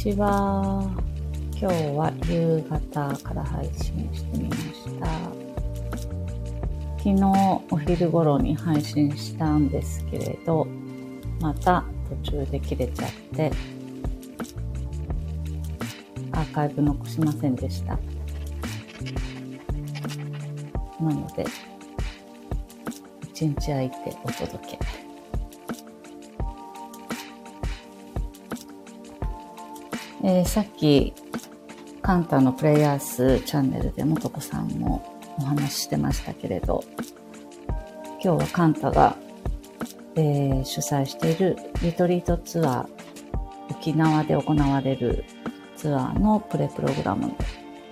ちは。今日は夕方から配信してみました。昨日お昼頃に配信したんですけれど、また途中で切れちゃって、アーカイブ残しませんでした。なので、一日空いてお届け。えーさっき、カンタのプレイヤースチャンネルでもとこさんもお話ししてましたけれど、今日はカンタが、えー主催しているリトリートツアー、沖縄で行われるツアーのプレプログラム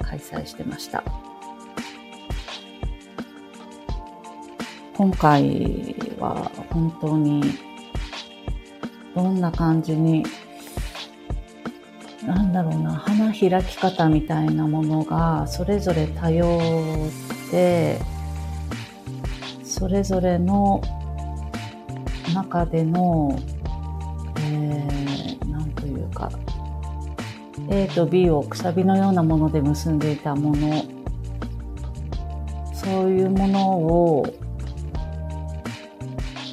開催してました。今回は本当にどんな感じになんだろうな花開き方みたいなものがそれぞれ多様でそれぞれの中での、えー、なんというか A と B をくさびのようなもので結んでいたもの。そういうものを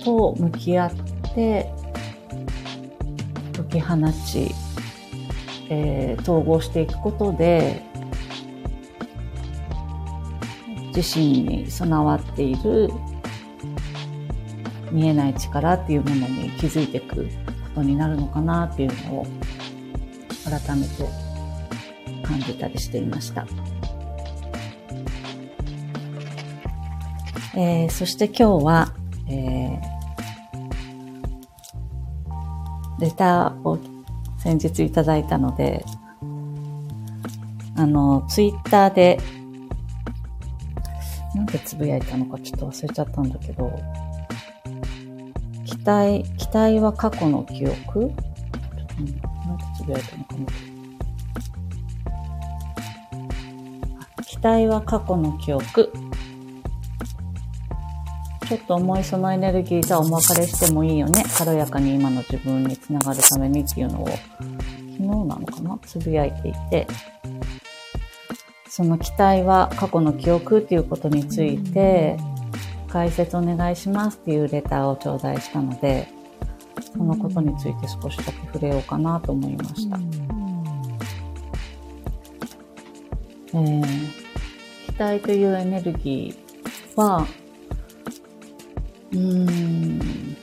と向き合って解き放ちえー統合していくことで自身に備わっている見えない力っていうものに気づいていくことになるのかなっていうのを改めて感じたりしていました。えーそして今日は、えーレターを先日いただいたので、あの、ツイッターで、なんでつぶやいたのかちょっと忘れちゃったんだけど、期待、期待は過去の記憶？うんなんでつぶやいたのかな？期待は過去の記憶。ょっと重いそのエネルギーじゃお別れしてもいいよね。軽やかに今の自分につながるためにっていうのを、昨日なのかな？つぶやいていて、その期待は過去の記憶っていうことについて、解説お願いしますっていうレターを頂戴したので、そのことについて少しだけ触れようかなと思いました。えー期待というエネルギーは、うん。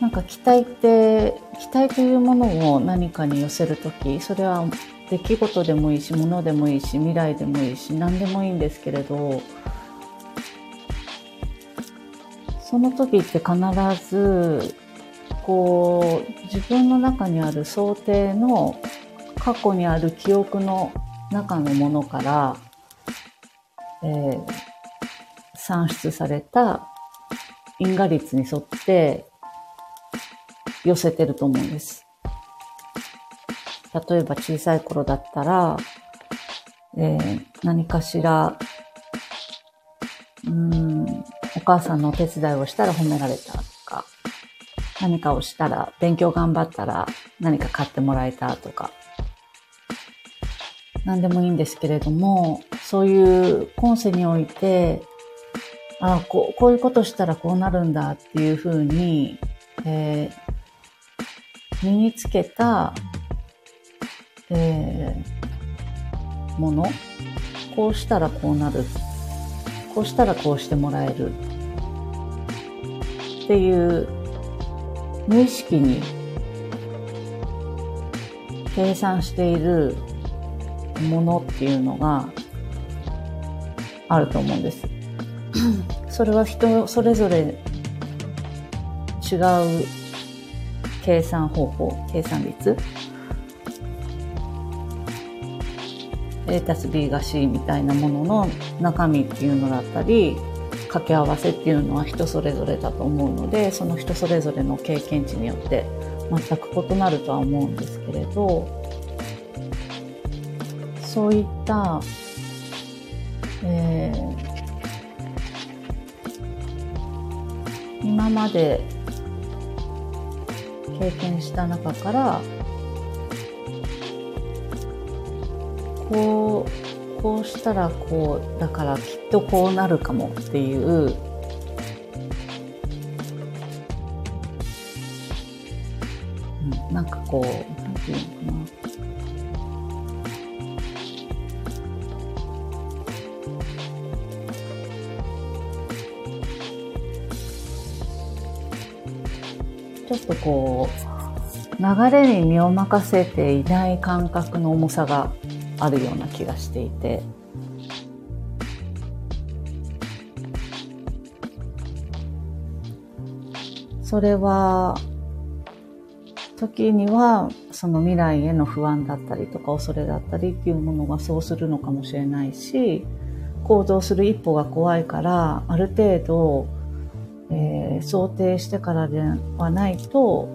なんか期待って期待というものを何かに寄せるときそれは出来事でもいいし物でもいいし未来でもいいし何でもいいんですけれどその時って必ずこう自分の中にある想定の過去にある記憶の中のものからえー算出された因果率に沿って寄せてると思うんです。例えば小さい頃だったら、えー何かしら、うん、お母さんのお手伝いをしたら褒められたとか、何かをしたら、勉強頑張ったら何か買ってもらえたとか、何でもいいんですけれども、そういう今世において、ああこう、こういうことしたらこうなるんだっていうふうに、えー身につけた、えーもの、こうしたらこうなる、こうしたらこうしてもらえるっていう無意識に計算しているものっていうのがあると思うんです。それは人それぞれ違う計算方法、計算率 A たす B が C みたいなものの中身っていうのだったり、掛け合わせっていうのは人それぞれだと思うので、その人それぞれの経験値によって全く異なるとは思うんですけれど、そういった、えー今まで経験した中からこうこうしたらこうだからきっとこうなるかもっていううん、なんかこう、なんていうのかな。ちょっとこう、流れに身を任せていない感覚の重さがあるような気がしていて。それは、時には、その未来への不安だったりとか恐れだったりっていうものがそうするのかもしれないし、行動する一歩が怖いから、ある程度、えー、想定してからではないと、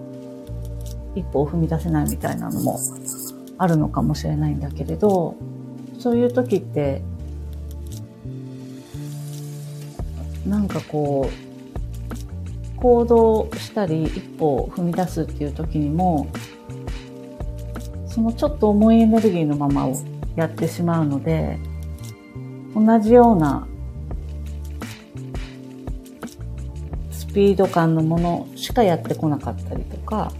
一歩を踏み出せないみたいなのもあるのかもしれないんだけれど、そういう時って、なんかこう、行動したり一歩を踏み出すっていう時にもそのちょっと重いエネルギーのままをやってしまうので同じようなピード感のものしかやってこなかったりとか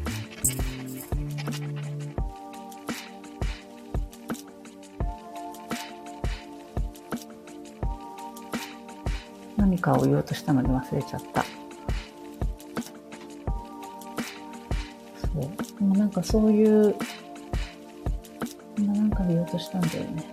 何かを言おうとしたのに忘れちゃった。そう。もうなんかそういう、今なんか言おうとしたんだよね。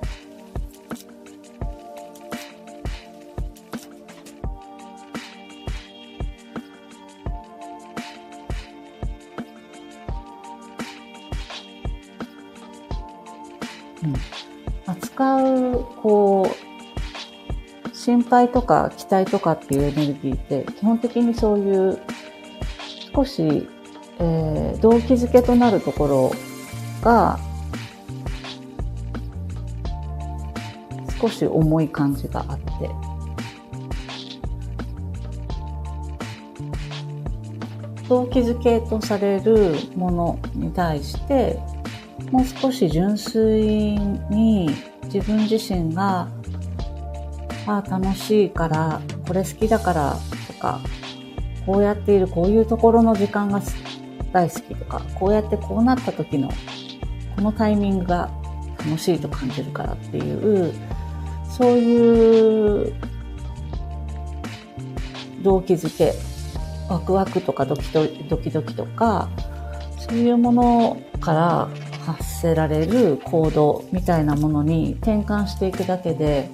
う、心配とか期待とかっていうエネルギーって基本的にそういう少しえー、動機づけとなるところが少し重い感じがあって。動機づけとされるものに対してもう少し純粋に自分自身があ楽しいからこれ好きだからとかこうやっているこういうところの時間が大好きとか、こうやってこうなった時のこのタイミングが楽しいと感じるからっていう、そういう動機づけ、ワクワクとかドキドキドキとか、そういうものから発せられる行動みたいなものに転換していくだけで、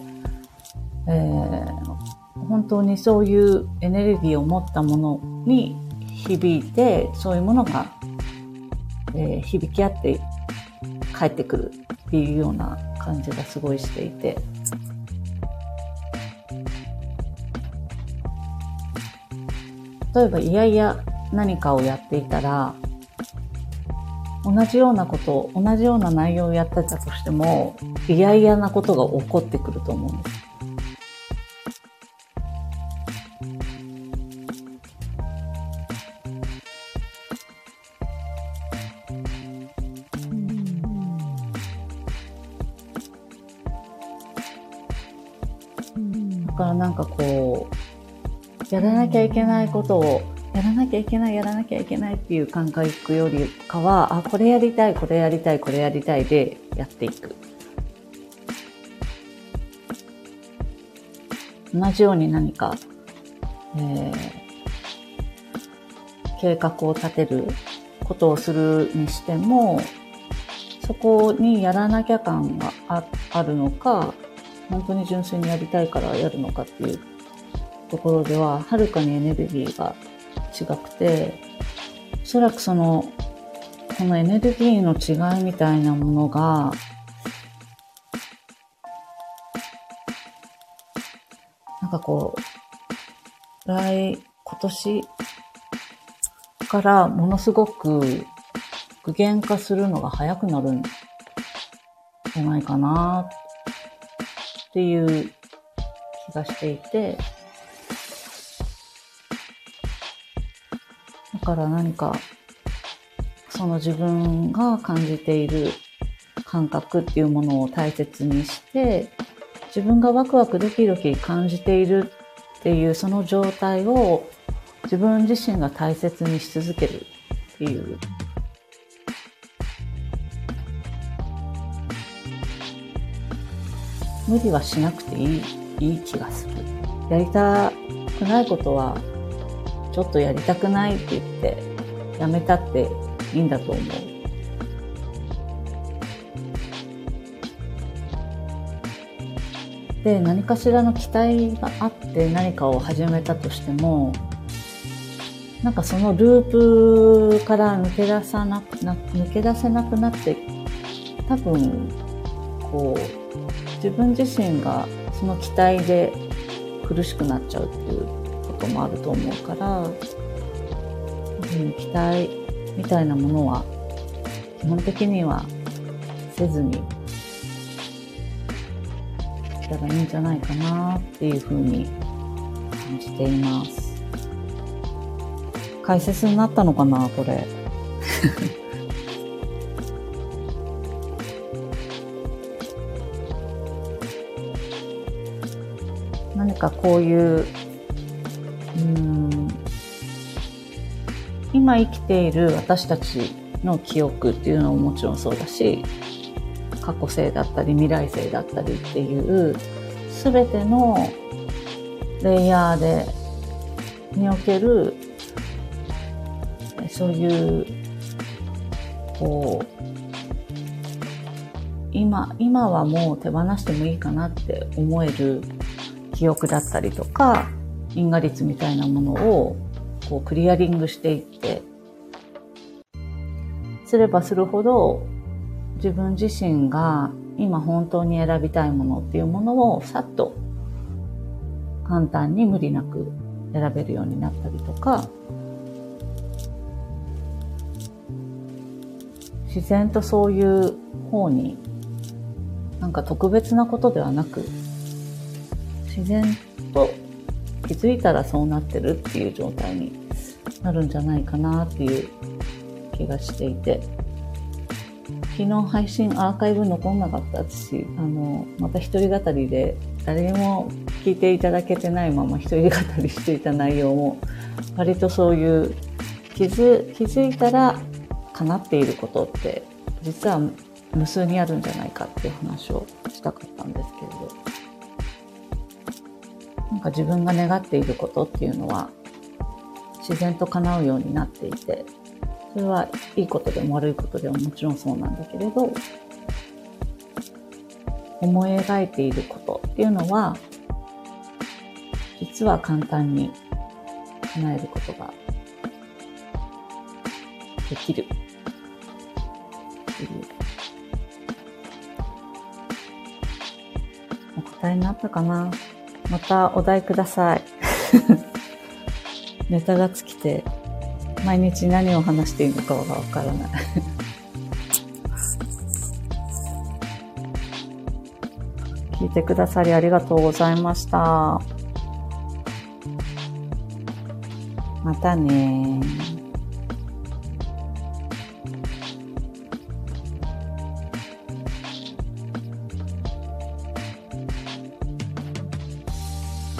えー、本当にそういうエネルギーを持ったものに響いて、そういうものが、えー、響き合って帰ってくるっていうような感じがすごいしていて。例えば、いやいや何かをやっていたら、同じようなこと、同じような内容をやってたとしても、いやいやなことが起こってくると思うんです。いけないことを、やらなきゃいけない、やらなきゃいけないっていう感覚よりかは、あ、これやりたい、これやりたい、これやりたいでやっていく。同じように何か、えー、計画を立てることをするにしても、そこにやらなきゃ感があるのか、本当に純粋にやりたいからやるのかっていうところでは、はるかにエネルギーが違くて、おそらくその、このエネルギーの違いみたいなものが、なんかこう、来、今年からものすごく具現化するのが早くなるんじゃないかなっていう気がしていて、から何かその自分が感じている感覚っていうものを大切にして、自分がワクワクドキドキ感じているっていうその状態を自分自身が大切にし続けるっていう。無理はしなくていいいい気がする。やりたくないことはちょっとやりたくないって言ってやめたっていいんだと思う。で何かしらの期待があって何かを始めたとしてもなんかそのループから抜け出さなくな抜け出せなくなって多分こう自分自身がその期待で苦しくなっちゃうっていうこともあると思うから、うん、期待みたいなものは基本的にはせずにたらいいんじゃないかなっていうふうに感じています。解説になったのかなこれ。何かこういう、今生きている私たちの記憶っていうのももちろんそうだし、過去性だったり未来性だったりっていう全てのレイヤーでにおけるそういうこう今今はもう手放してもいいかなって思える記憶だったりとか因果率みたいなものをこうクリアリングしていって。すればするほど自分自身が今本当に選びたいものっていうものをさっと簡単に無理なく選べるようになったりとか自然とそういう方になんか特別なことではなく自然と気づいたらそうなってるっていう状態になるんじゃないかなっていう気がしていて。昨日配信アーカイブ残んなかったし、あの、また一人語りで誰も聞いていただけてないまま一人語りしていた内容も、割とそういう気づ気づいたら叶っていることって実は無数にあるんじゃないかっていう話をしたかったんですけれどなんか自分が願っていることっていうのは自然と叶うようになっていてそれはいいことでも悪いことでももちろんそうなんだけれど、思い描いていることっていうのは、実は簡単に叶えることができる。っていう。お答えになったかな？またお題ください。ネタが尽きて毎日何を話していいのかがわからない 聞いてくださりありがとうございました。またね